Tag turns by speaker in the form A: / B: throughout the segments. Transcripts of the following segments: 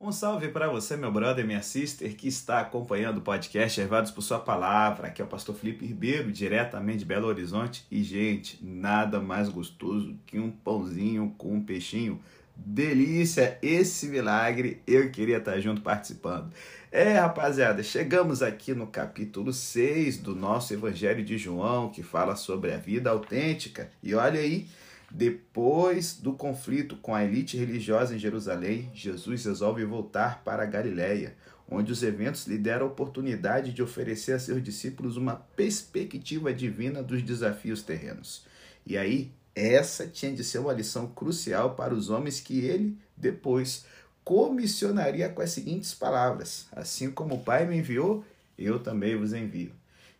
A: Um salve para você, meu brother, minha sister, que está acompanhando o podcast Ervados por Sua Palavra. Aqui é o pastor Felipe Ribeiro, diretamente de Belo Horizonte. E, gente, nada mais gostoso que um pãozinho com um peixinho. Delícia! Esse milagre eu queria estar junto participando. É, rapaziada, chegamos aqui no capítulo 6 do nosso Evangelho de João, que fala sobre a vida autêntica. E olha aí depois do conflito com a elite religiosa em Jerusalém, Jesus resolve voltar para a Galiléia, onde os eventos lhe deram a oportunidade de oferecer a seus discípulos uma perspectiva divina dos desafios terrenos. E aí, essa tinha de ser uma lição crucial para os homens que ele, depois, comissionaria com as seguintes palavras: Assim como o Pai me enviou, eu também vos envio.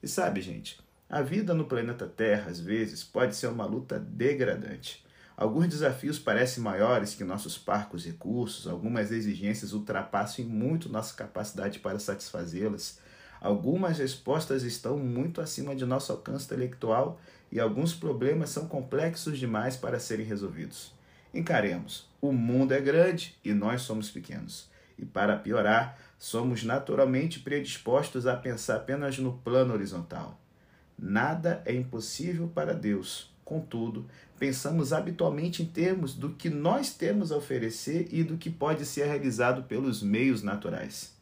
A: E sabe, gente, a vida no planeta Terra, às vezes, pode ser uma luta degradante. Alguns desafios parecem maiores que nossos parcos recursos, algumas exigências ultrapassam muito nossa capacidade para satisfazê-las. Algumas respostas estão muito acima de nosso alcance intelectual e alguns problemas são complexos demais para serem resolvidos. Encaremos: o mundo é grande e nós somos pequenos. E para piorar, somos naturalmente predispostos a pensar apenas no plano horizontal. Nada é impossível para Deus. Contudo, pensamos habitualmente em termos do que nós temos a oferecer e do que pode ser realizado pelos meios naturais.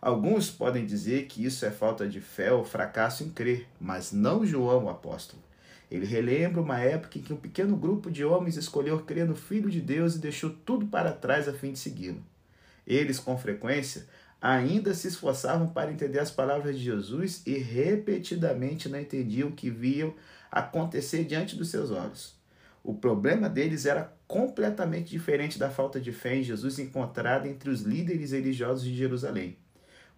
A: Alguns podem dizer que isso é falta de fé ou fracasso em crer, mas não João, o apóstolo. Ele relembra uma época em que um pequeno grupo de homens escolheu crer no Filho de Deus e deixou tudo para trás a fim de segui-lo. Eles, com frequência, ainda se esforçavam para entender as palavras de Jesus e repetidamente não entendiam o que viam acontecer diante dos seus olhos. O problema deles era completamente diferente da falta de fé em Jesus encontrada entre os líderes religiosos de Jerusalém.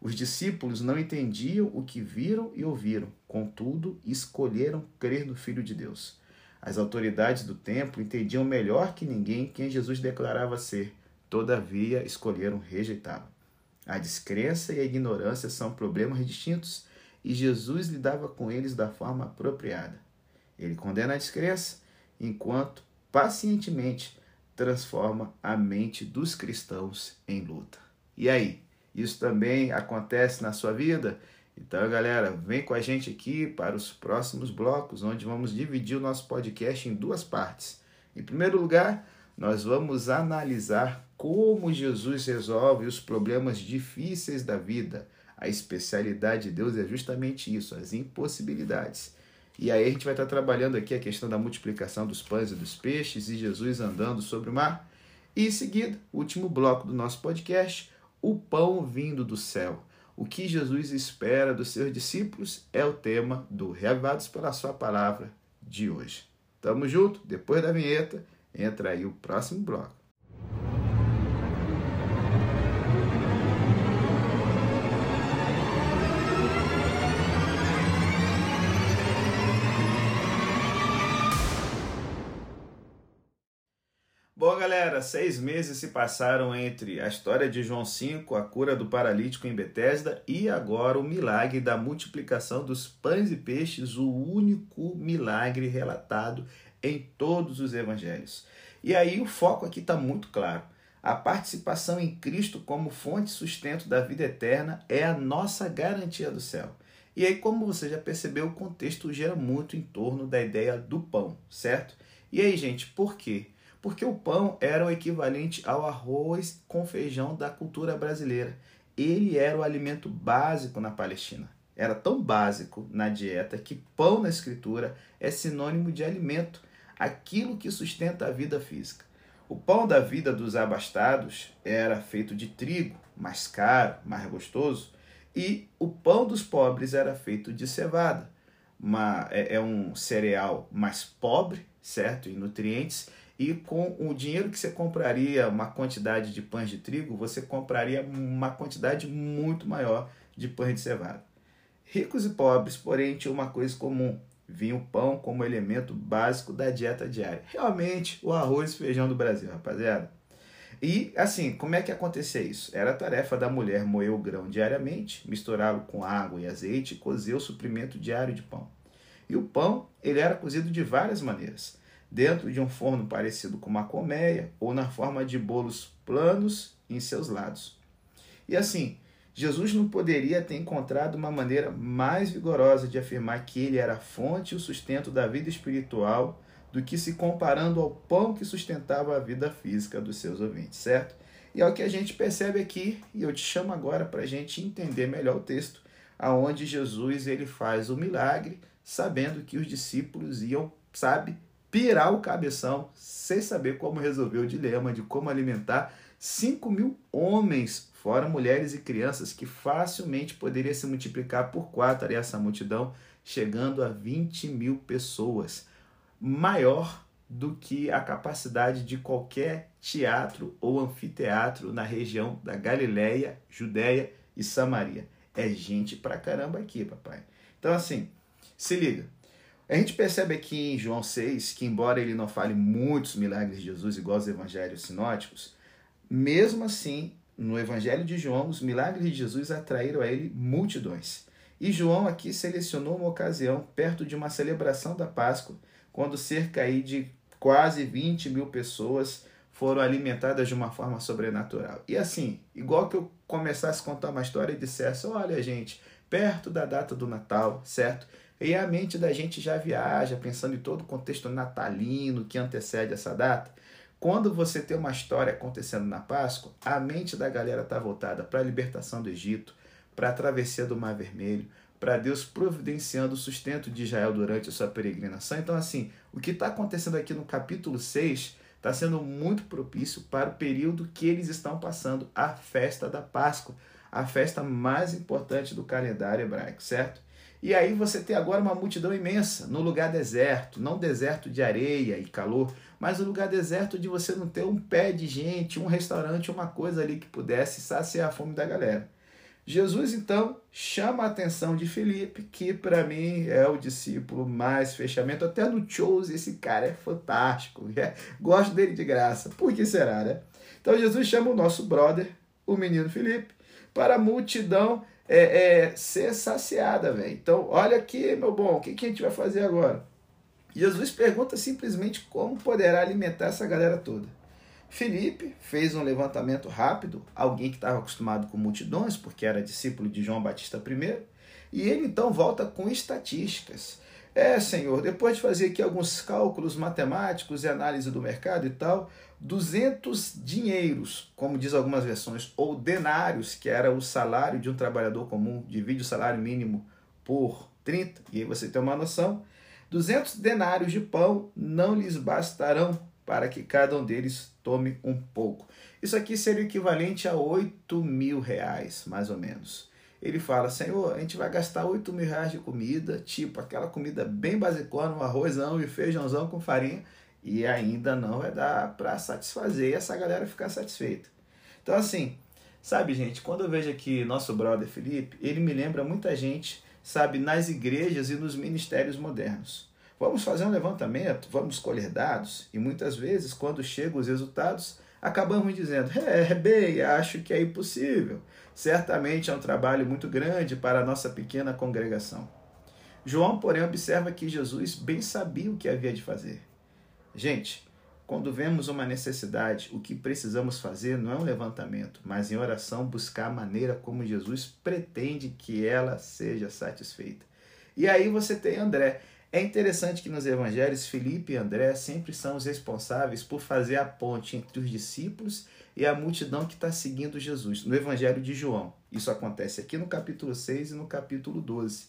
A: Os discípulos não entendiam o que viram e ouviram, contudo, escolheram crer no Filho de Deus. As autoridades do templo entendiam melhor que ninguém quem Jesus declarava ser, todavia escolheram rejeitá-lo. A descrença e a ignorância são problemas distintos e Jesus lidava com eles da forma apropriada. Ele condena a descrença, enquanto pacientemente transforma a mente dos cristãos em luta. E aí, isso também acontece na sua vida? Então, galera, vem com a gente aqui para os próximos blocos, onde vamos dividir o nosso podcast em duas partes. Em primeiro lugar, nós vamos analisar como Jesus resolve os problemas difíceis da vida. A especialidade de Deus é justamente isso, as impossibilidades. E aí a gente vai estar trabalhando aqui a questão da multiplicação dos pães e dos peixes e Jesus andando sobre o mar. E em seguida, último bloco do nosso podcast, o pão vindo do céu. O que Jesus espera dos seus discípulos é o tema do Reavivados pela Sua Palavra de hoje. Tamo junto, depois da vinheta entra aí o próximo bloco. Bom, galera, seis meses se passaram entre a história de João 5, a cura do paralítico em Betesda, e agora o milagre da multiplicação dos pães e peixes, o único milagre relatado em todos os evangelhos. E aí o foco aqui está muito claro. A participação em Cristo como fonte e sustento da vida eterna é a nossa garantia do céu. E aí, como você já percebeu, o contexto gira muito em torno da ideia do pão, certo? E aí, gente, por quê? Porque o pão era o equivalente ao arroz com feijão da cultura brasileira. Ele era o alimento básico na Palestina. Era tão básico na dieta que pão na escritura é sinônimo de alimento aquilo que sustenta a vida física. O pão da vida dos abastados era feito de trigo, mais caro, mais gostoso, e o pão dos pobres era feito de cevada. Uma, é, é um cereal mais pobre, certo, em nutrientes, e com o dinheiro que você compraria uma quantidade de pães de trigo, você compraria uma quantidade muito maior de pães de cevada. Ricos e pobres, porém, tinham uma coisa comum: vinha o pão como elemento básico da dieta diária. Realmente, o arroz e feijão do Brasil, rapaziada. E assim, como é que acontecia isso? Era tarefa da mulher moer o grão diariamente, misturá-lo com água e azeite e cozer o suprimento diário de pão. E o pão, ele era cozido de várias maneiras. Dentro de um forno parecido com uma colmeia ou na forma de bolos planos em seus lados. E assim, Jesus não poderia ter encontrado uma maneira mais vigorosa de afirmar que ele era a fonte e o sustento da vida espiritual do que se comparando ao pão que sustentava a vida física dos seus ouvintes, certo? E é o que a gente percebe aqui, e eu te chamo agora para a gente entender melhor o texto, aonde Jesus ele faz o milagre, sabendo que os discípulos iam, sabe, pirar o cabeção, sem saber como resolver o dilema de como alimentar 5 mil homens fora mulheres e crianças, que facilmente poderia se multiplicar por quatro essa multidão, chegando a 20 mil pessoas, maior do que a capacidade de qualquer teatro ou anfiteatro na região da Galileia, Judéia e Samaria. É gente pra caramba aqui, papai. Então, assim, se liga. A gente percebe aqui em João 6 que, embora ele não fale muitos milagres de Jesus, igual os evangelhos sinóticos, mesmo assim, no Evangelho de João, os milagres de Jesus atraíram a ele multidões. E João aqui selecionou uma ocasião perto de uma celebração da Páscoa, quando cerca de quase 20 mil pessoas foram alimentadas de uma forma sobrenatural. E assim, igual que eu começasse a contar uma história e dissesse: olha, gente, perto da data do Natal, certo? E a mente da gente já viaja, pensando em todo o contexto natalino que antecede essa data. Quando você tem uma história acontecendo na Páscoa, a mente da galera está voltada para a libertação do Egito, para a travessia do Mar Vermelho, para Deus providenciando o sustento de Israel durante a sua peregrinação. Então, assim, o que está acontecendo aqui no capítulo 6 está sendo muito propício para o período que eles estão passando, a festa da Páscoa, a festa mais importante do calendário hebraico, certo? E aí você tem agora uma multidão imensa, no lugar deserto, não deserto de areia e calor, mas um lugar deserto de você não ter um pé de gente, um restaurante, uma coisa ali que pudesse saciar a fome da galera. Jesus então chama a atenção de Felipe, que para mim é o discípulo mais fechamento. Até no Chose esse cara é fantástico. É, gosto dele de graça. Por que será, né? Então Jesus chama o nosso brother, o menino Felipe, para a multidão é, é, ser saciada, velho. Então, olha aqui, meu bom, o que, que a gente vai fazer agora? Jesus pergunta simplesmente como poderá alimentar essa galera toda. Felipe fez um levantamento rápido, alguém que estava acostumado com multidões, porque era discípulo de João Batista I, e ele então volta com estatísticas. É, Senhor, depois de fazer aqui alguns cálculos matemáticos e análise do mercado e tal, 200 dinheiros, como diz algumas versões, ou denários, que era o salário de um trabalhador comum, divide o salário mínimo por 30, e aí você tem uma noção, 200 denários de pão não lhes bastarão para que cada um deles tome um pouco. Isso aqui seria o equivalente a 8 mil reais, mais ou menos. Ele fala, Senhor, a gente vai gastar 8 mil reais de comida, tipo aquela comida bem basicona, um arrozão e feijãozão com farinha, e ainda não vai dar para satisfazer essa galera ficar satisfeita. Então, assim, sabe, gente, quando eu vejo aqui nosso brother Felipe, ele me lembra muita gente sabe, nas igrejas e nos ministérios modernos. Vamos fazer um levantamento, vamos colher dados, e muitas vezes, quando chegam os resultados, acabamos dizendo: é, é bem, acho que é impossível. Certamente é um trabalho muito grande para a nossa pequena congregação. João, porém, observa que Jesus bem sabia o que havia de fazer. Gente, quando vemos uma necessidade, o que precisamos fazer não é um levantamento, mas em oração buscar a maneira como Jesus pretende que ela seja satisfeita. E aí você tem André. É interessante que nos evangelhos, Felipe e André sempre são os responsáveis por fazer a ponte entre os discípulos e a multidão que está seguindo Jesus, no evangelho de João. Isso acontece aqui no capítulo 6 e no capítulo 12.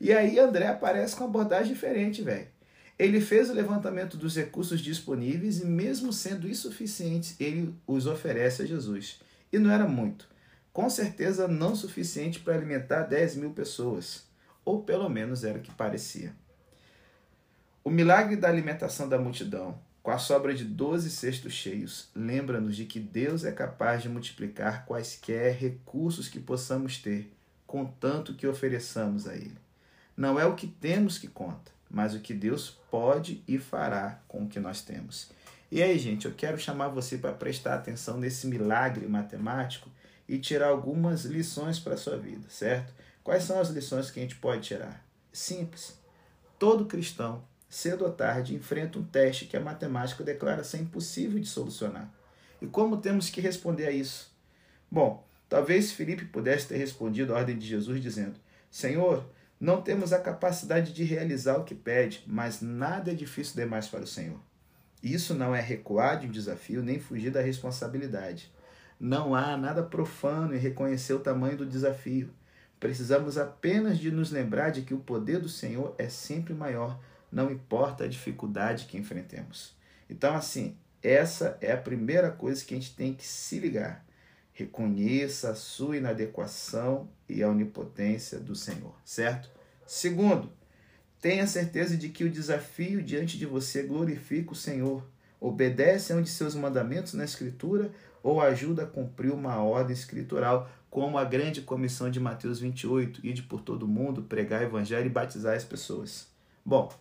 A: E aí André aparece com uma abordagem diferente, velho. Ele fez o levantamento dos recursos disponíveis e, mesmo sendo insuficientes, ele os oferece a Jesus. E não era muito. Com certeza não suficiente para alimentar 10 mil pessoas. Ou pelo menos era o que parecia. O milagre da alimentação da multidão, com a sobra de 12 cestos cheios, lembra-nos de que Deus é capaz de multiplicar quaisquer recursos que possamos ter, contanto que ofereçamos a Ele. Não é o que temos que conta, mas o que Deus pode e fará com o que nós temos. E aí, gente, eu quero chamar você para prestar atenção nesse milagre matemático e tirar algumas lições para a sua vida, certo? Quais são as lições que a gente pode tirar? Simples. Todo cristão, cedo ou tarde, enfrenta um teste que a matemática declara ser impossível de solucionar. E como temos que responder a isso? Bom, talvez Felipe pudesse ter respondido à ordem de Jesus dizendo: Senhor, não temos a capacidade de realizar o que pede, mas nada é difícil demais para o Senhor. Isso não é recuar de um desafio nem fugir da responsabilidade. Não há nada profano em reconhecer o tamanho do desafio. Precisamos apenas de nos lembrar de que o poder do Senhor é sempre maior, não importa a dificuldade que enfrentemos. Então, assim, essa é a primeira coisa que a gente tem que se ligar. Reconheça a sua inadequação e a onipotência do Senhor, certo? Segundo, Tenha certeza de que o desafio diante de você glorifica o Senhor, obedece a um de seus mandamentos na Escritura ou ajuda a cumprir uma ordem escritural, como a grande comissão de Mateus 28, ide por todo mundo, pregar o evangelho e batizar as pessoas. Bom,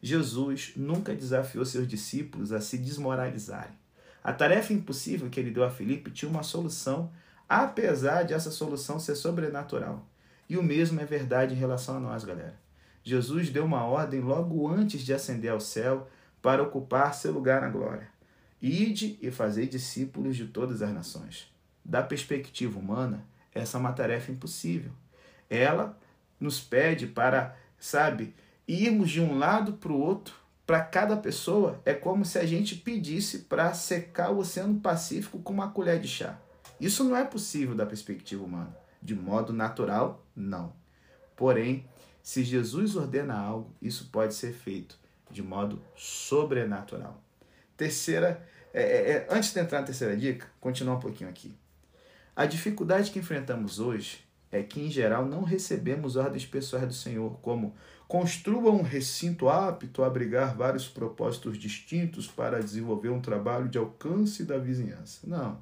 A: Jesus nunca desafiou seus discípulos a se desmoralizarem. A tarefa impossível que ele deu a Filipe tinha uma solução, apesar de essa solução ser sobrenatural. E o mesmo é verdade em relação a nós, galera. Jesus deu uma ordem logo antes de ascender ao céu para ocupar seu lugar na glória. Ide e fazei discípulos de todas as nações. Da perspectiva humana, essa é uma tarefa impossível. Ela nos pede para, sabe, irmos de um lado para o outro. Para cada pessoa, é como se a gente pedisse para secar o Oceano Pacífico com uma colher de chá. Isso não é possível da perspectiva humana. De modo natural, não. Porém, se Jesus ordena algo, isso pode ser feito de modo sobrenatural. Terceira, é, é, é, antes de entrar na terceira dica, continuar um pouquinho aqui. A dificuldade que enfrentamos hoje é que, em geral, não recebemos ordens pessoais do Senhor, como construa um recinto apto a abrigar vários propósitos distintos para desenvolver um trabalho de alcance da vizinhança. Não.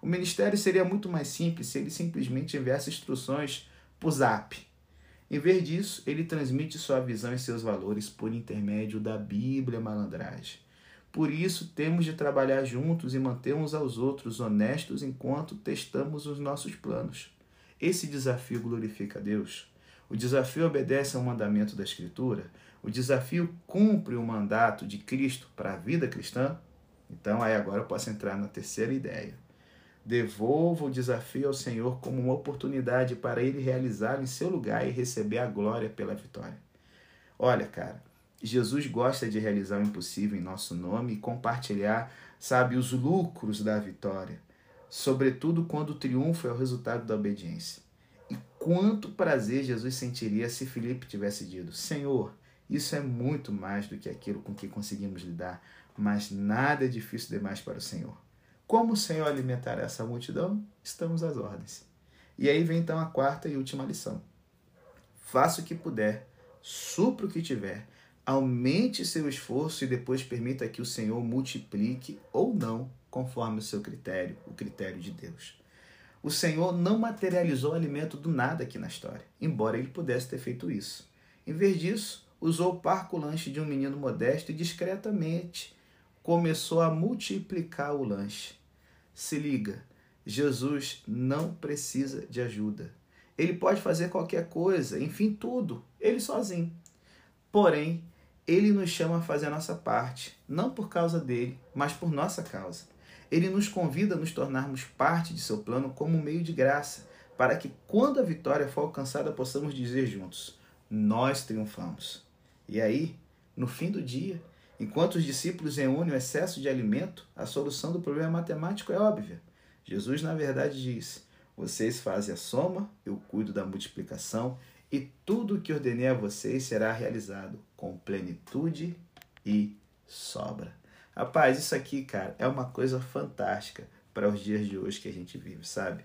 A: O ministério seria muito mais simples se ele simplesmente enviasse instruções por zap em vez disso, ele transmite sua visão e seus valores por intermédio da Bíblia malandragem. Por isso, temos de trabalhar juntos e manter uns aos outros honestos enquanto testamos os nossos planos. Esse desafio glorifica a Deus. O desafio obedece ao mandamento da Escritura. O desafio cumpre o mandato de Cristo para a vida cristã. Então, aí agora eu posso entrar na terceira ideia. Devolva o desafio ao Senhor como uma oportunidade para ele realizá-lo em seu lugar e receber a glória pela vitória. Olha, cara, Jesus gosta de realizar o impossível em nosso nome e compartilhar, sabe, os lucros da vitória, sobretudo quando o triunfo é o resultado da obediência. Quanto prazer Jesus sentiria se Filipe tivesse dito: Senhor, isso é muito mais do que aquilo com que conseguimos lidar, mas nada é difícil demais para o Senhor. Como o Senhor alimentará essa multidão? Estamos às ordens. E aí vem então a quarta e última lição. Faça o que puder, supra o que tiver, aumente seu esforço e depois permita que o Senhor multiplique ou não, conforme o seu critério, o critério de Deus. O Senhor não materializou o alimento do nada aqui na história, embora ele pudesse ter feito isso. Em vez disso, usou o parco lanche de um menino modesto e discretamente começou a multiplicar o lanche. Se liga, Jesus não precisa de ajuda. Ele pode fazer qualquer coisa, enfim, tudo, ele sozinho. Porém, ele nos chama a fazer a nossa parte, não por causa dele, mas por nossa causa. Ele nos convida a nos tornarmos parte de seu plano como meio de graça, para que quando a vitória for alcançada possamos dizer juntos: Nós triunfamos. E aí, no fim do dia, Enquanto os discípulos reúnem o excesso de alimento, a solução do problema matemático é óbvia. Jesus, na verdade, diz: Vocês fazem a soma, eu cuido da multiplicação, e tudo o que ordenei a vocês será realizado com plenitude e sobra. Rapaz, isso aqui, cara, é uma coisa fantástica para os dias de hoje que a gente vive, sabe?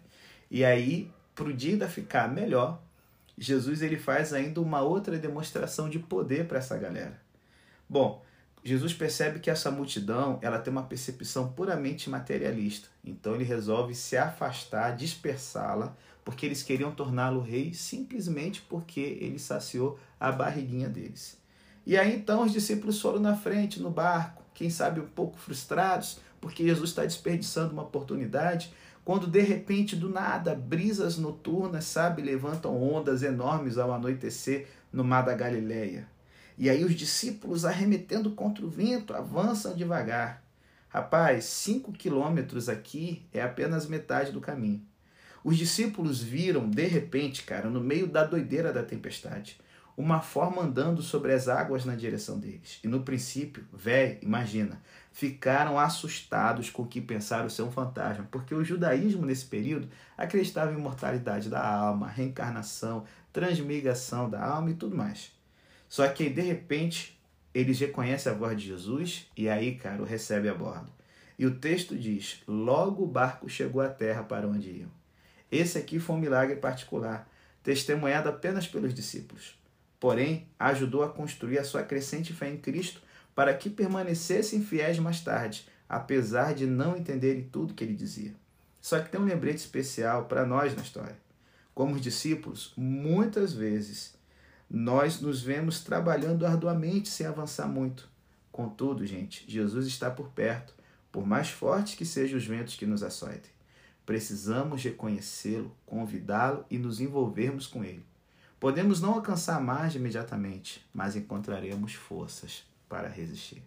A: E aí, para o dia ficar melhor, Jesus ele faz ainda uma outra demonstração de poder para essa galera. Bom, Jesus percebe que essa multidão ela tem uma percepção puramente materialista. Então ele resolve se afastar, dispersá-la, porque eles queriam torná-lo rei simplesmente porque ele saciou a barriguinha deles. E aí então os discípulos foram na frente, no barco, quem sabe um pouco frustrados, porque Jesus está desperdiçando uma oportunidade, quando de repente, do nada, brisas noturnas, sabe, levantam ondas enormes ao anoitecer no mar da Galileia. E aí os discípulos, arremetendo contra o vento, avançam devagar. Rapaz, cinco quilômetros aqui é apenas metade do caminho. Os discípulos viram, de repente, cara, no meio da doideira da tempestade, uma forma andando sobre as águas na direção deles. E no princípio, velho, imagina, ficaram assustados com o que pensaram ser um fantasma, porque o judaísmo nesse período acreditava em imortalidade da alma, reencarnação, transmigração da alma e tudo mais. Só que de repente eles reconhecem a voz de Jesus e aí, cara, o recebe a bordo. E o texto diz: logo o barco chegou à terra para onde iam. Esse aqui foi um milagre particular, testemunhado apenas pelos discípulos. Porém, ajudou a construir a sua crescente fé em Cristo para que permanecessem fiéis mais tarde, apesar de não entenderem tudo que ele dizia. Só que tem um lembrete especial para nós na história. Como discípulos, muitas vezes nós nos vemos trabalhando arduamente sem avançar muito. Contudo, gente, Jesus está por perto, por mais fortes que sejam os ventos que nos açoitem. Precisamos reconhecê-lo, convidá-lo e nos envolvermos com ele. Podemos não alcançar a margem imediatamente, mas encontraremos forças para resistir.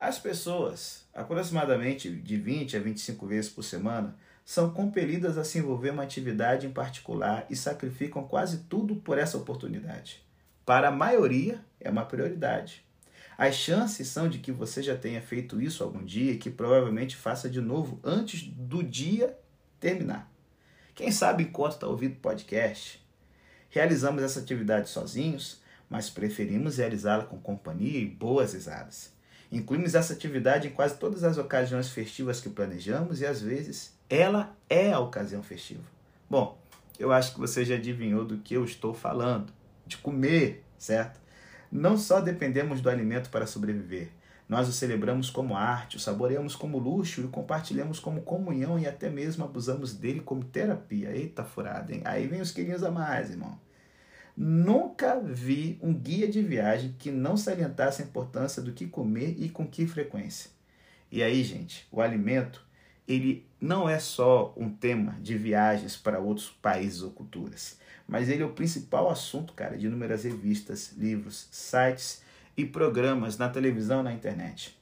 A: As pessoas, aproximadamente de 20 a 25 vezes por semana, são compelidas a se envolver em uma atividade em particular e sacrificam quase tudo por essa oportunidade. Para a maioria, é uma prioridade. As chances são de que você já tenha feito isso algum dia e que provavelmente faça de novo antes do dia terminar. Quem sabe enquanto está ouvindo podcast, Realizamos essa atividade sozinhos, mas preferimos realizá-la com companhia e boas risadas. Incluímos essa atividade em quase todas as ocasiões festivas que planejamos e às vezes ela é a ocasião festiva. Bom, eu acho que você já adivinhou do que eu estou falando, de comer, certo? Não só dependemos do alimento para sobreviver, nós o celebramos como arte, o saboreamos como luxo e o compartilhamos como comunhão e até mesmo abusamos dele como terapia. Eita furada, hein? Aí vem os quilinhos a mais, irmão. Nunca vi um guia de viagem que não salientasse a importância do que comer e com que frequência. E aí, gente, o alimento, ele não é só um tema de viagens para outros países ou culturas, mas ele é o principal assunto, cara, de inúmeras revistas, livros, sites e programas na televisão na internet.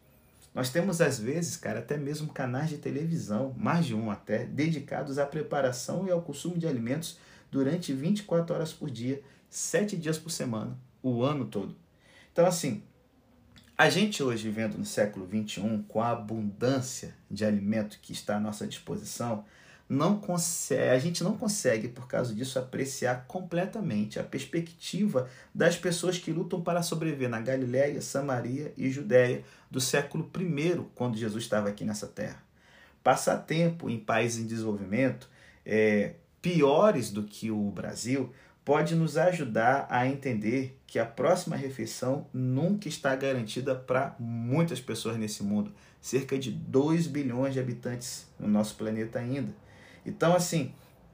A: Nós temos, às vezes, cara, até mesmo canais de televisão, mais de um até, dedicados à preparação e ao consumo de alimentos durante 24 horas por dia, 7 dias por semana, o ano todo. Então, assim, a gente hoje, vivendo no século 21, com a abundância de alimento que está à nossa disposição, não consegue, a gente não consegue, por causa disso, apreciar completamente a perspectiva das pessoas que lutam para sobreviver na Galiléia, Samaria e Judéia do século I, quando Jesus estava aqui nessa terra. Passar tempo em países em desenvolvimento, é, piores do que o Brasil, pode nos ajudar a entender que a próxima refeição nunca está garantida para muitas pessoas nesse mundo. Cerca de 2 bilhões de habitantes no nosso planeta ainda. Então, assim,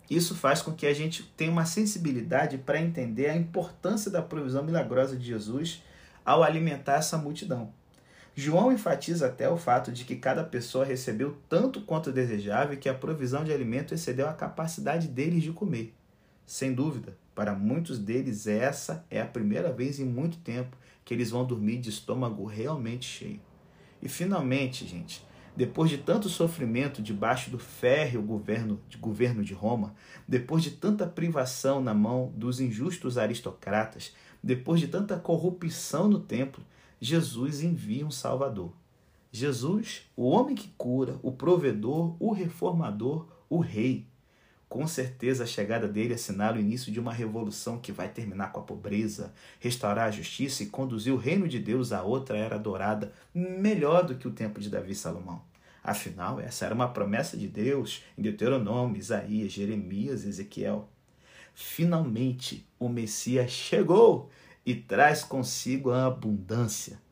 A: isso faz com que a gente tenha uma sensibilidade para entender a importância da provisão milagrosa de Jesus ao alimentar essa multidão. João enfatiza até o fato de que cada pessoa recebeu tanto quanto desejava e que a provisão de alimento excedeu a capacidade deles de comer. Sem dúvida, para muitos deles, essa é a primeira vez em muito tempo que eles vão dormir de estômago realmente cheio. E finalmente, gente, depois de tanto sofrimento debaixo do férreo governo de, governo de Roma, depois de tanta privação na mão dos injustos aristocratas, depois de tanta corrupção no templo, Jesus envia um Salvador. Jesus, o homem que cura, o provedor, o reformador, o rei. Com certeza a chegada dele assinala o início de uma revolução que vai terminar com a pobreza, restaurar a justiça e conduzir o reino de Deus a outra era dourada, melhor do que o tempo de Davi e Salomão. Afinal, essa era uma promessa de Deus em Deuteronômio, Isaías, Jeremias Ezequiel. Finalmente, o Messias chegou e traz consigo a abundância.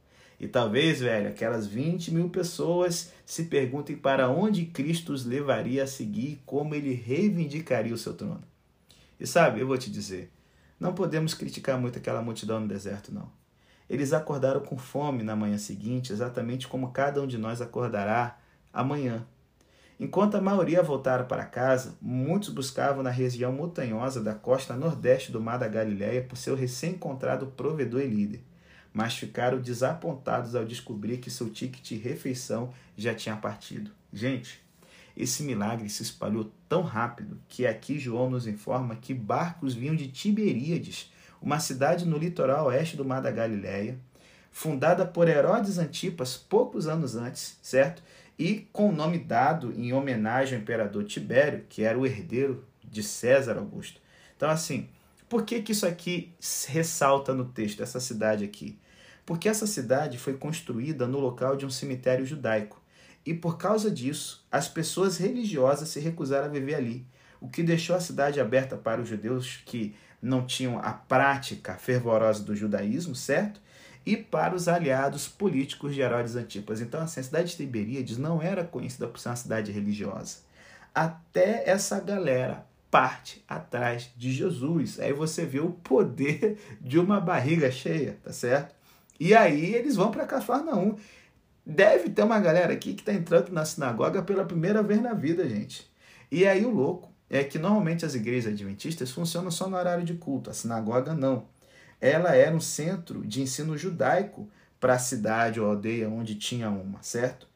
A: E talvez, velho, aquelas 20 mil pessoas se perguntem para onde Cristo os levaria a seguir como ele reivindicaria o seu trono. E sabe, eu vou te dizer, não podemos criticar muito aquela multidão no deserto, não. Eles acordaram com fome na manhã seguinte, exatamente como cada um de nós acordará amanhã. Enquanto a maioria voltaram para casa, muitos buscavam na região montanhosa da costa nordeste do Mar da Galileia por seu recém-encontrado provedor e líder mas ficaram desapontados ao descobrir que seu ticket de refeição já tinha partido. Gente, esse milagre se espalhou tão rápido que aqui João nos informa que barcos vinham de Tiberíades, uma cidade no litoral oeste do Mar da Galileia, fundada por Herodes Antipas poucos anos antes, certo? E com o nome dado em homenagem ao imperador Tibério, que era o herdeiro de César Augusto. Então, assim, por que, que isso aqui ressalta no texto, essa cidade aqui? Porque essa cidade foi construída no local de um cemitério judaico. E por causa disso, as pessoas religiosas se recusaram a viver ali, o que deixou a cidade aberta para os judeus que não tinham a prática fervorosa do judaísmo, certo? E para os aliados políticos de Herodes Antipas. Então, assim, a cidade de Tiberíades não era conhecida por ser uma cidade religiosa. Até essa galera parte atrás de Jesus. Aí você vê o poder de uma barriga cheia, tá certo? E aí eles vão para Cafarnaum. Deve ter uma galera aqui que está entrando na sinagoga pela primeira vez na vida, gente. E aí o louco é que normalmente as igrejas adventistas funcionam só no horário de culto, a sinagoga não. Ela era um centro de ensino judaico para a cidade ou aldeia onde tinha uma, certo?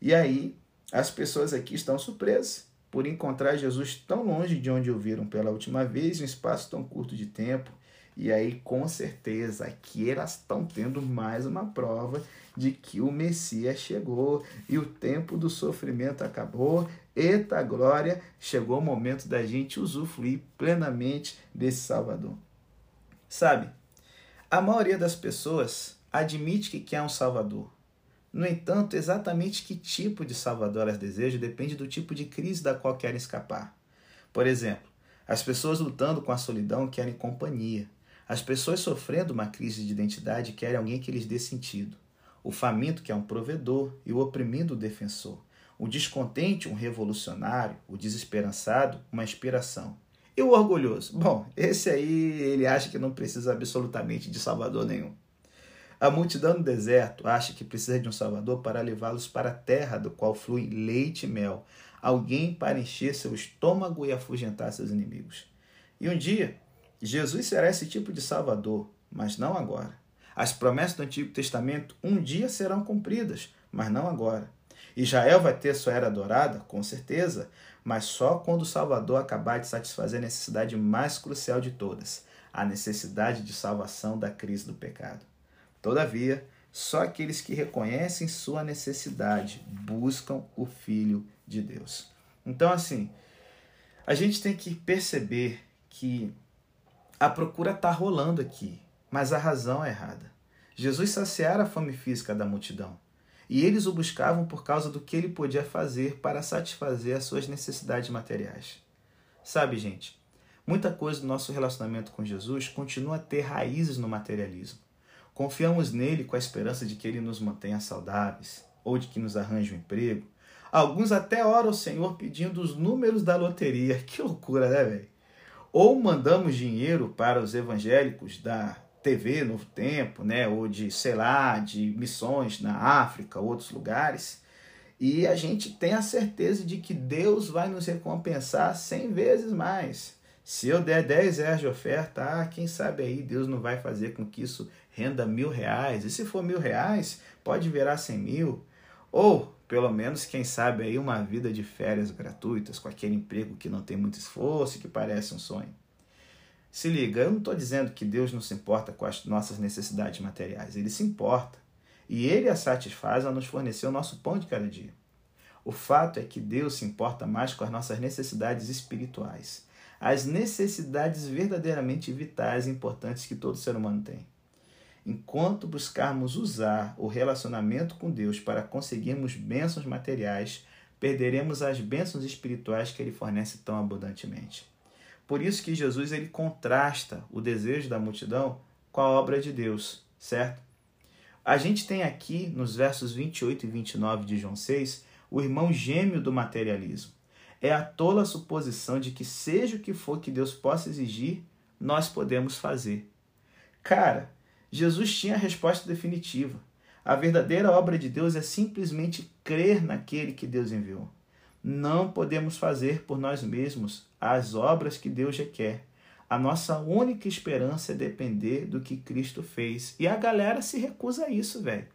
A: E aí as pessoas aqui estão surpresas por encontrar Jesus tão longe de onde o viram pela última vez, um espaço tão curto de tempo. E aí, com certeza, aqui elas estão tendo mais uma prova de que o Messias chegou e o tempo do sofrimento acabou. Eita glória, chegou o momento da gente usufruir plenamente desse Salvador. Sabe, a maioria das pessoas admite que quer um Salvador. No entanto, exatamente que tipo de Salvador elas desejam depende do tipo de crise da qual querem escapar. Por exemplo, as pessoas lutando com a solidão querem companhia. As pessoas sofrendo uma crise de identidade querem alguém que lhes dê sentido. O faminto quer um provedor e o oprimido o defensor. O descontente, um revolucionário. O desesperançado, uma inspiração. E o orgulhoso? Bom, esse aí ele acha que não precisa absolutamente de salvador nenhum. A multidão no deserto acha que precisa de um salvador para levá-los para a terra do qual flui leite e mel, alguém para encher seu estômago e afugentar seus inimigos. E um dia, Jesus será esse tipo de salvador, mas não agora. As promessas do Antigo Testamento um dia serão cumpridas, mas não agora. Israel vai ter sua era dourada, com certeza, mas só quando o Salvador acabar de satisfazer a necessidade mais crucial de todas, a necessidade de salvação da crise do pecado. Todavia, só aqueles que reconhecem sua necessidade buscam o Filho de Deus. Então, assim, a gente tem que perceber que a procura está rolando aqui, mas a razão é errada. Jesus saciara a fome física da multidão. E eles o buscavam por causa do que ele podia fazer para satisfazer as suas necessidades materiais. Sabe, gente, muita coisa do nosso relacionamento com Jesus continua a ter raízes no materialismo. Confiamos nele com a esperança de que ele nos mantenha saudáveis ou de que nos arranje um emprego. Alguns até oram ao Senhor pedindo os números da loteria. Que loucura, né, velho? Ou mandamos dinheiro para os evangélicos da TV Novo Tempo, né, ou de, sei lá, de missões na África, outros lugares, e a gente tem a certeza de que Deus vai nos recompensar cem vezes mais. Se eu der 10 reais de oferta, ah, quem sabe aí Deus não vai fazer com que isso renda mil reais. E se for mil reais, pode virar cem mil. Ou, pelo menos, quem sabe aí uma vida de férias gratuitas, com aquele emprego que não tem muito esforço e que parece um sonho. Se liga, eu não estou dizendo que Deus não se importa com as nossas necessidades materiais. Ele se importa. E Ele as satisfaz ao nos fornecer o nosso pão de cada dia. O fato é que Deus se importa mais com as nossas necessidades espirituais as necessidades verdadeiramente vitais e importantes que todo ser humano tem. Enquanto buscarmos usar o relacionamento com Deus para conseguirmos bênçãos materiais, perderemos as bênçãos espirituais que ele fornece tão abundantemente. Por isso que Jesus ele contrasta o desejo da multidão com a obra de Deus, certo? A gente tem aqui nos versos 28 e 29 de João 6 o irmão gêmeo do materialismo é a tola suposição de que, seja o que for que Deus possa exigir, nós podemos fazer. Cara, Jesus tinha a resposta definitiva. A verdadeira obra de Deus é simplesmente crer naquele que Deus enviou. Não podemos fazer por nós mesmos as obras que Deus requer. A nossa única esperança é depender do que Cristo fez. E a galera se recusa a isso, velho.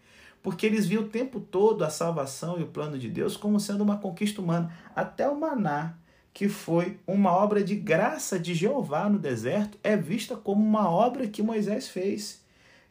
A: porque eles viam o tempo todo a salvação e o plano de Deus como sendo uma conquista humana. Até o maná, que foi uma obra de graça de Jeová no deserto, é vista como uma obra que Moisés fez.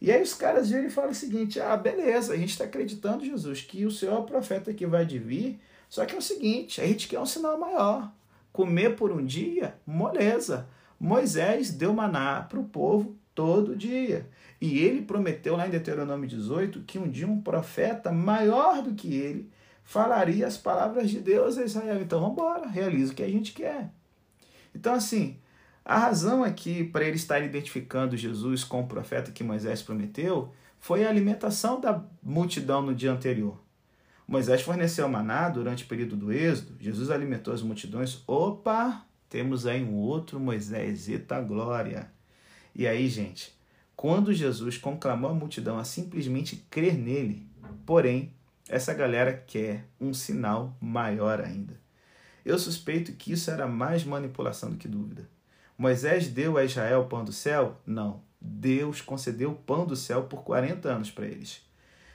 A: E aí os caras viram e falam o seguinte: ah, beleza, a gente está acreditando, Jesus, que o Senhor é o profeta que vai de vir, só que é o seguinte, a gente quer um sinal maior. Comer por um dia, moleza. Moisés deu maná para o povo todo dia. E ele prometeu lá em Deuteronômio 18 que um dia um profeta maior do que ele falaria as palavras de Deus a Israel. Então vamos embora, realiza o que a gente quer. Então, assim, a razão aqui para ele estar identificando Jesus com o profeta que Moisés prometeu foi a alimentação da multidão no dia anterior. Moisés forneceu maná durante o período do Êxodo, Jesus alimentou as multidões. Opa, temos aí um outro Moisés, eita glória! E aí, gente, quando Jesus conclamou a multidão a simplesmente crer nele, porém, essa galera quer um sinal maior ainda. Eu suspeito que isso era mais manipulação do que dúvida. Moisés deu a Israel pão do céu? Não. Deus concedeu pão do céu por 40 anos para eles.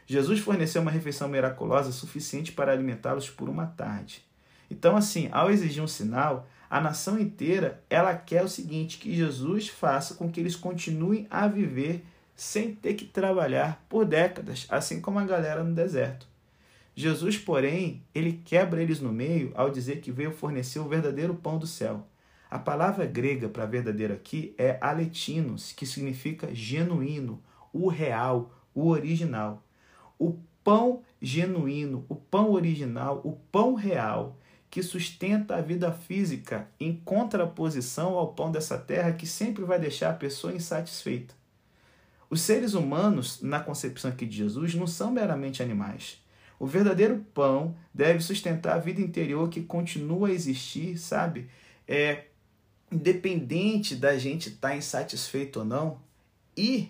A: Jesus forneceu uma refeição miraculosa suficiente para alimentá-los por uma tarde. Então, assim, ao exigir um sinal, a nação inteira ela quer o seguinte: que Jesus faça com que eles continuem a viver sem ter que trabalhar por décadas, assim como a galera no deserto. Jesus, porém, ele quebra eles no meio ao dizer que veio fornecer o verdadeiro pão do céu. A palavra grega para verdadeiro aqui é aletinos, que significa genuíno, o real, o original. O pão genuíno, o pão original, o pão real, que sustenta a vida física em contraposição ao pão dessa terra que sempre vai deixar a pessoa insatisfeita. Os seres humanos, na concepção aqui de Jesus, não são meramente animais. O verdadeiro pão deve sustentar a vida interior que continua a existir, sabe? É independente da gente estar tá insatisfeito ou não. E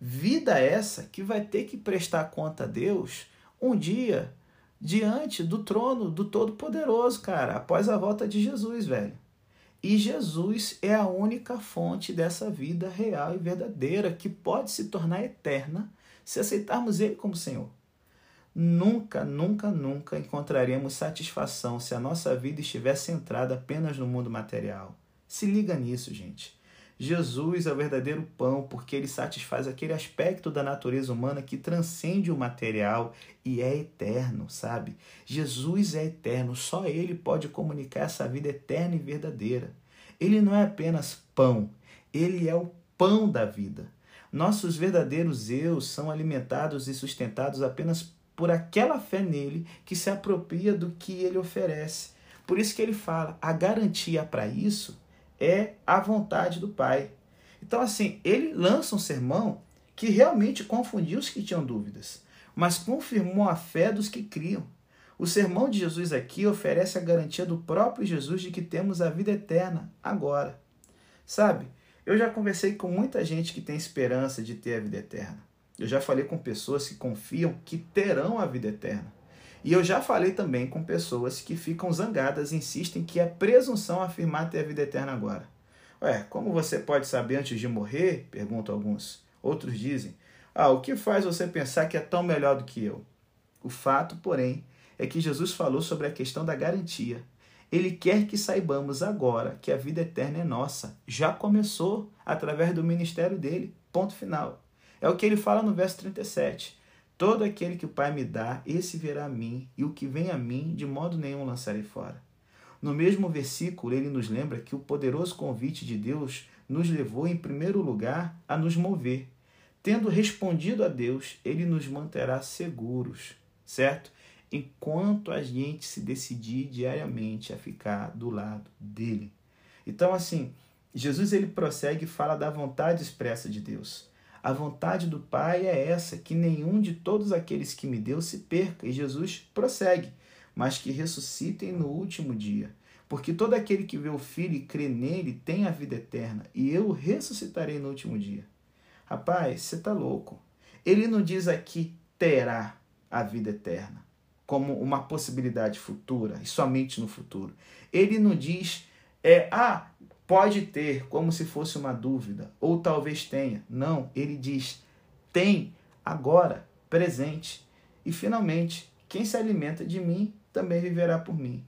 A: vida essa que vai ter que prestar conta a Deus um dia diante do trono do Todo-Poderoso, cara, após a volta de Jesus, velho. E Jesus é a única fonte dessa vida real e verdadeira que pode se tornar eterna se aceitarmos Ele como Senhor. Nunca, nunca, nunca encontraremos satisfação se a nossa vida estiver centrada apenas no mundo material. Se liga nisso, gente. Jesus é o verdadeiro pão porque ele satisfaz aquele aspecto da natureza humana que transcende o material e é eterno, sabe? Jesus é eterno, só ele pode comunicar essa vida eterna e verdadeira. Ele não é apenas pão, ele é o pão da vida. Nossos verdadeiros eus são alimentados e sustentados apenas por aquela fé nele que se apropria do que ele oferece. Por isso que ele fala, a garantia para isso é a vontade do Pai. Então, assim, ele lança um sermão que realmente confundiu os que tinham dúvidas, mas confirmou a fé dos que criam. O sermão de Jesus aqui oferece a garantia do próprio Jesus de que temos a vida eterna agora. Sabe, eu já conversei com muita gente que tem esperança de ter a vida eterna. Eu já falei com pessoas que confiam que terão a vida eterna. E eu já falei também com pessoas que ficam zangadas e insistem que é presunção afirmar ter a vida eterna agora. Ué, como você pode saber antes de morrer? perguntam alguns. Outros dizem: Ah, o que faz você pensar que é tão melhor do que eu? O fato, porém, é que Jesus falou sobre a questão da garantia. Ele quer que saibamos agora que a vida eterna é nossa. Já começou através do ministério dele. Ponto final. É o que ele fala no verso 37. Todo aquele que o Pai me dá, esse virá a mim, e o que vem a mim, de modo nenhum lançarei fora. No mesmo versículo, ele nos lembra que o poderoso convite de Deus nos levou, em primeiro lugar, a nos mover. Tendo respondido a Deus, ele nos manterá seguros, certo? Enquanto a gente se decidir diariamente a ficar do lado dele. Então, assim, Jesus ele prossegue e fala da vontade expressa de Deus. A vontade do Pai é essa, que nenhum de todos aqueles que me deu se perca. E Jesus prossegue, mas que ressuscitem no último dia. Porque todo aquele que vê o Filho e crê nele tem a vida eterna, e eu o ressuscitarei no último dia. Rapaz, você tá louco. Ele não diz aqui terá a vida eterna, como uma possibilidade futura, e somente no futuro. Ele não diz, é, ah, Pode ter, como se fosse uma dúvida, ou talvez tenha. Não, ele diz: tem agora. presente. E finalmente, quem se alimenta de mim também viverá por mim.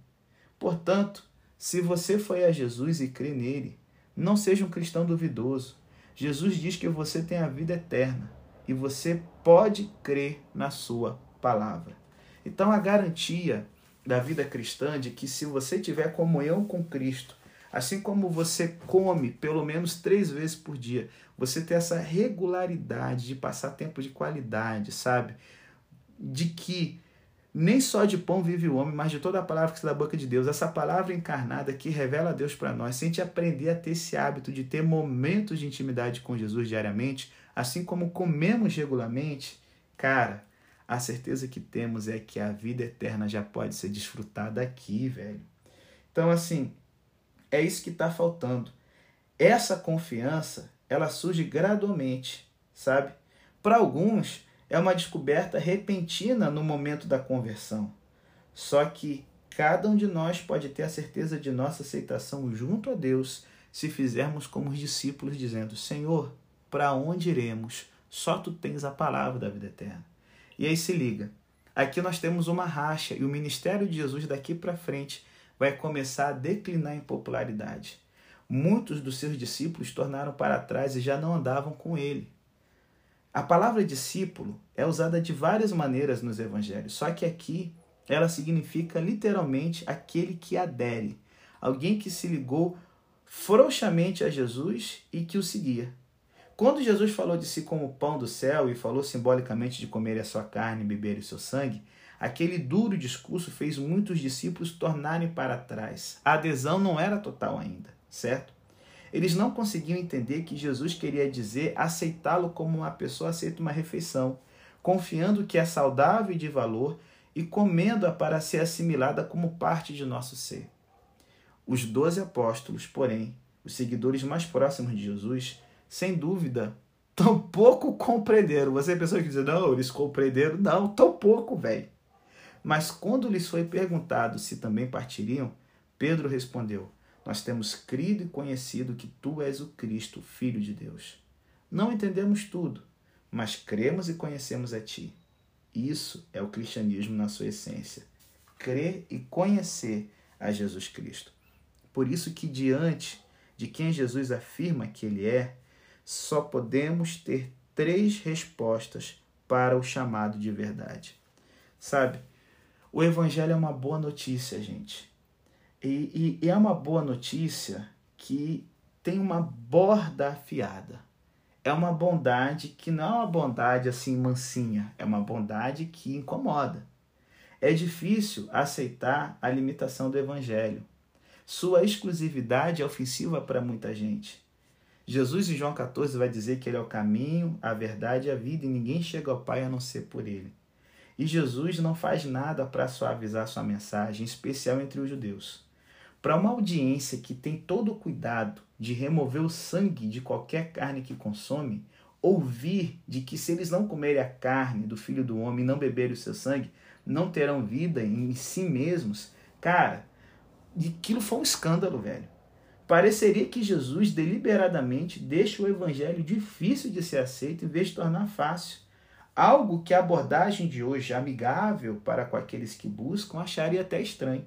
A: Portanto, se você foi a Jesus e crê nele, não seja um cristão duvidoso. Jesus diz que você tem a vida eterna e você pode crer na sua palavra. Então, a garantia da vida cristã de que se você tiver comunhão com Cristo, assim como você come pelo menos três vezes por dia, você ter essa regularidade de passar tempo de qualidade, sabe? De que nem só de pão vive o homem, mas de toda a palavra que sai da boca de Deus. Essa palavra encarnada que revela Deus para nós. Se a gente aprender a ter esse hábito de ter momentos de intimidade com Jesus diariamente, assim como comemos regularmente, cara, a certeza que temos é que a vida eterna já pode ser desfrutada aqui, velho. Então, assim, é isso que está faltando. Essa confiança, ela surge gradualmente, sabe? Para alguns, é uma descoberta repentina no momento da conversão. Só que cada um de nós pode ter a certeza de nossa aceitação junto a Deus se fizermos como os discípulos, dizendo: Senhor, para onde iremos? Só tu tens a palavra da vida eterna. E aí se liga. Aqui nós temos uma racha e o ministério de Jesus daqui para frente vai começar a declinar em popularidade. Muitos dos seus discípulos tornaram para trás e já não andavam com ele. A palavra discípulo é usada de várias maneiras nos evangelhos, só que aqui ela significa literalmente aquele que adere, alguém que se ligou frouxamente a Jesus e que o seguia. Quando Jesus falou de si como pão do céu e falou simbolicamente de comer a sua carne e beber o seu sangue, aquele duro discurso fez muitos discípulos tornarem para trás. A adesão não era total ainda, certo? Eles não conseguiam entender que Jesus queria dizer aceitá-lo como uma pessoa aceita uma refeição, confiando que é saudável e de valor e comendo-a para ser assimilada como parte de nosso ser. Os doze apóstolos, porém, os seguidores mais próximos de Jesus, sem dúvida, tampouco compreenderam. Você pessoa que diz, não, eles compreenderam. Não, tampouco, velho. Mas quando lhes foi perguntado se também partiriam, Pedro respondeu: nós temos crido e conhecido que tu és o Cristo, Filho de Deus. Não entendemos tudo, mas cremos e conhecemos a ti. Isso é o cristianismo na sua essência. Crer e conhecer a Jesus Cristo. Por isso que diante de quem Jesus afirma que ele é, só podemos ter três respostas para o chamado de verdade. Sabe, o evangelho é uma boa notícia, gente. E, e, é uma boa notícia que tem uma borda afiada. É uma bondade que não é uma bondade assim mansinha, é uma bondade que incomoda. É difícil aceitar a limitação do evangelho. Sua exclusividade é ofensiva para muita gente. Jesus em João 14 vai dizer que ele é o caminho, a verdade e a vida e ninguém chega ao Pai a não ser por ele. E Jesus não faz nada para suavizar sua mensagem, em especial entre os judeus. Para uma audiência que tem todo o cuidado de remover o sangue de qualquer carne que consome, ouvir de que se eles não comerem a carne do filho do homem e não beberem o seu sangue, não terão vida em si mesmos, cara, aquilo foi um escândalo, velho. Pareceria que Jesus deliberadamente deixa o evangelho difícil de ser aceito em vez de tornar fácil. Algo que a abordagem de hoje, amigável para com aqueles que buscam, acharia até estranho.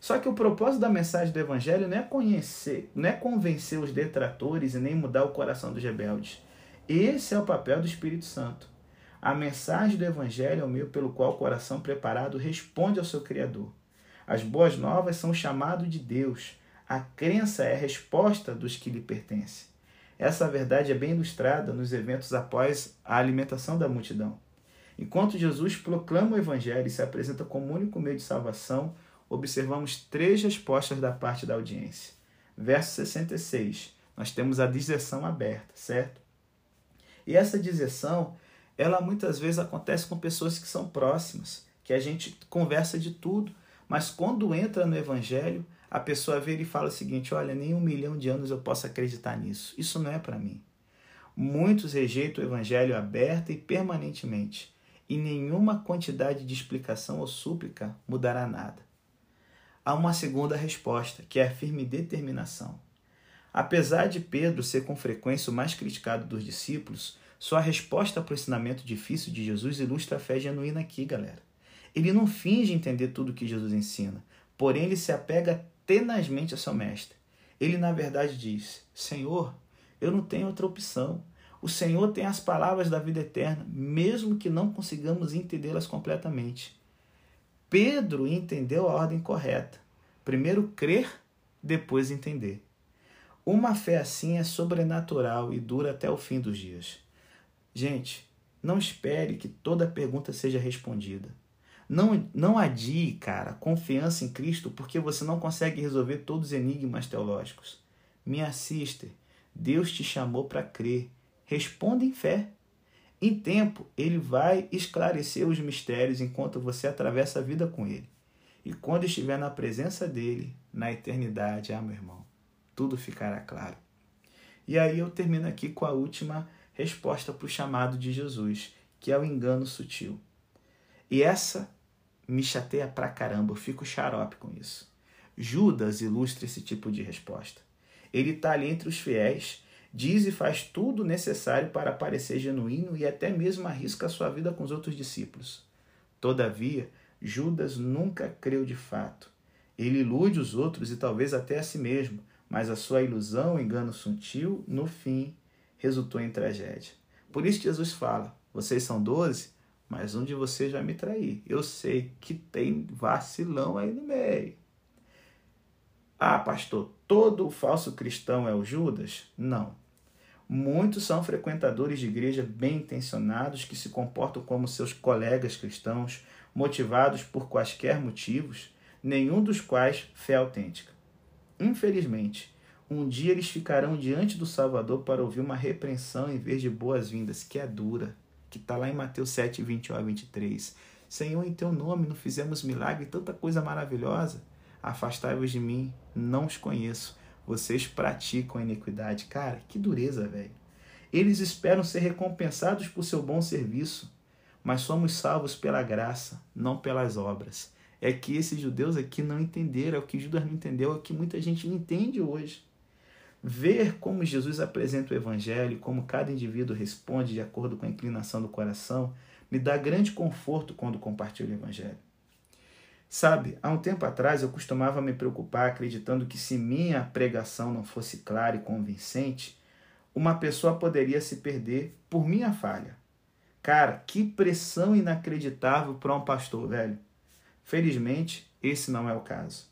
A: Só que o propósito da mensagem do evangelho não é conhecer, não é convencer os detratores e nem mudar o coração dos rebeldes. Esse é o papel do Espírito Santo. A mensagem do evangelho é o meio pelo qual o coração preparado responde ao seu criador. As boas novas são o chamado de Deus. A crença é a resposta dos que lhe pertencem. Essa verdade é bem ilustrada nos eventos após a alimentação da multidão. Enquanto Jesus proclama o evangelho e se apresenta como único meio de salvação, observamos três respostas da parte da audiência. Verso 66, nós temos a deserção aberta, certo? E essa deserção, ela muitas vezes acontece com pessoas que são próximas, que a gente conversa de tudo, mas quando entra no evangelho, a pessoa vira e fala o seguinte: olha, nem um milhão de anos eu posso acreditar nisso. Isso não é para mim. Muitos rejeitam o evangelho aberta e permanentemente, e nenhuma quantidade de explicação ou súplica mudará nada há uma segunda resposta, que é a firme determinação. Apesar de Pedro ser com frequência o mais criticado dos discípulos, Sua resposta para o ensinamento difícil de Jesus ilustra a fé genuína aqui, galera. Ele não finge entender tudo que Jesus ensina, porém ele se apega tenazmente a seu mestre. Ele, na verdade, diz: Senhor, eu não tenho outra opção. O Senhor tem as palavras da vida eterna, mesmo que não consigamos entendê-las completamente. Pedro entendeu a ordem correta. Primeiro crer, depois entender. Uma fé assim é sobrenatural e dura até o fim dos dias. Gente, não espere que toda pergunta seja respondida. Não, não adie, cara, confiança em Cristo porque você não consegue resolver todos os enigmas teológicos. Minha sister, Deus te chamou para crer. Responda em fé. Em tempo, ele vai esclarecer os mistérios enquanto você atravessa a vida com ele. E quando estiver na presença dele, na eternidade, ah, meu irmão, tudo ficará claro. E aí eu termino aqui com a última resposta para o chamado de Jesus, que é o engano sutil. E essa me chateia pra caramba, eu fico xarope com isso. Judas ilustra esse tipo de resposta. Ele está ali entre os fiéis, diz e faz tudo necessário para parecer genuíno e até mesmo arrisca sua vida com os outros discípulos. Todavia, Judas nunca creu de fato. Ele ilude os outros e talvez até a si mesmo, mas a sua ilusão, engano sutil, no fim, resultou em tragédia. Por isso Jesus fala: vocês são doze, mas um de vocês vai me trair. Eu sei que tem vacilão aí no meio. Ah, pastor, todo falso cristão é o Judas? Não. Muitos são frequentadores de igreja bem intencionados que se comportam como seus colegas cristãos, motivados por quaisquer motivos, nenhum dos quais fé autêntica. Infelizmente, um dia eles ficarão diante do Salvador para ouvir uma repreensão em vez de boas-vindas, que é dura, que está lá em Mateus 7, 21 a 23. Senhor, em teu nome não fizemos milagre, tanta coisa maravilhosa. Afastai-vos de mim, não os conheço. Vocês praticam a iniquidade. Cara, que dureza, velho. Eles esperam ser recompensados por seu bom serviço, mas somos salvos pela graça, não pelas obras. É que esses judeus aqui não entenderam, é o que Judas não entendeu, é o que muita gente não entende hoje. Ver como Jesus apresenta o Evangelho, como cada indivíduo responde de acordo com a inclinação do coração, me dá grande conforto quando compartilho o Evangelho. Sabe, há um tempo atrás eu costumava me preocupar acreditando que se minha pregação não fosse clara e convincente, uma pessoa poderia se perder por minha falha. Cara, que pressão inacreditável para um pastor, velho. Felizmente, esse não é o caso.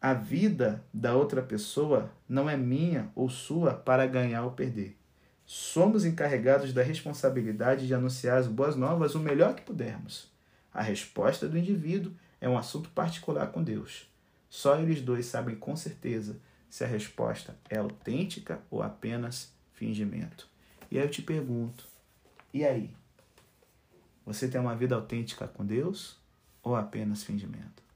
A: A vida da outra pessoa não é minha ou sua para ganhar ou perder. Somos encarregados da responsabilidade de anunciar as boas novas o melhor que pudermos. A resposta do indivíduo é um assunto particular com Deus. Só eles dois sabem com certeza se a resposta é autêntica ou apenas fingimento. E aí eu te pergunto: e aí? Você tem uma vida autêntica com Deus ou apenas fingimento?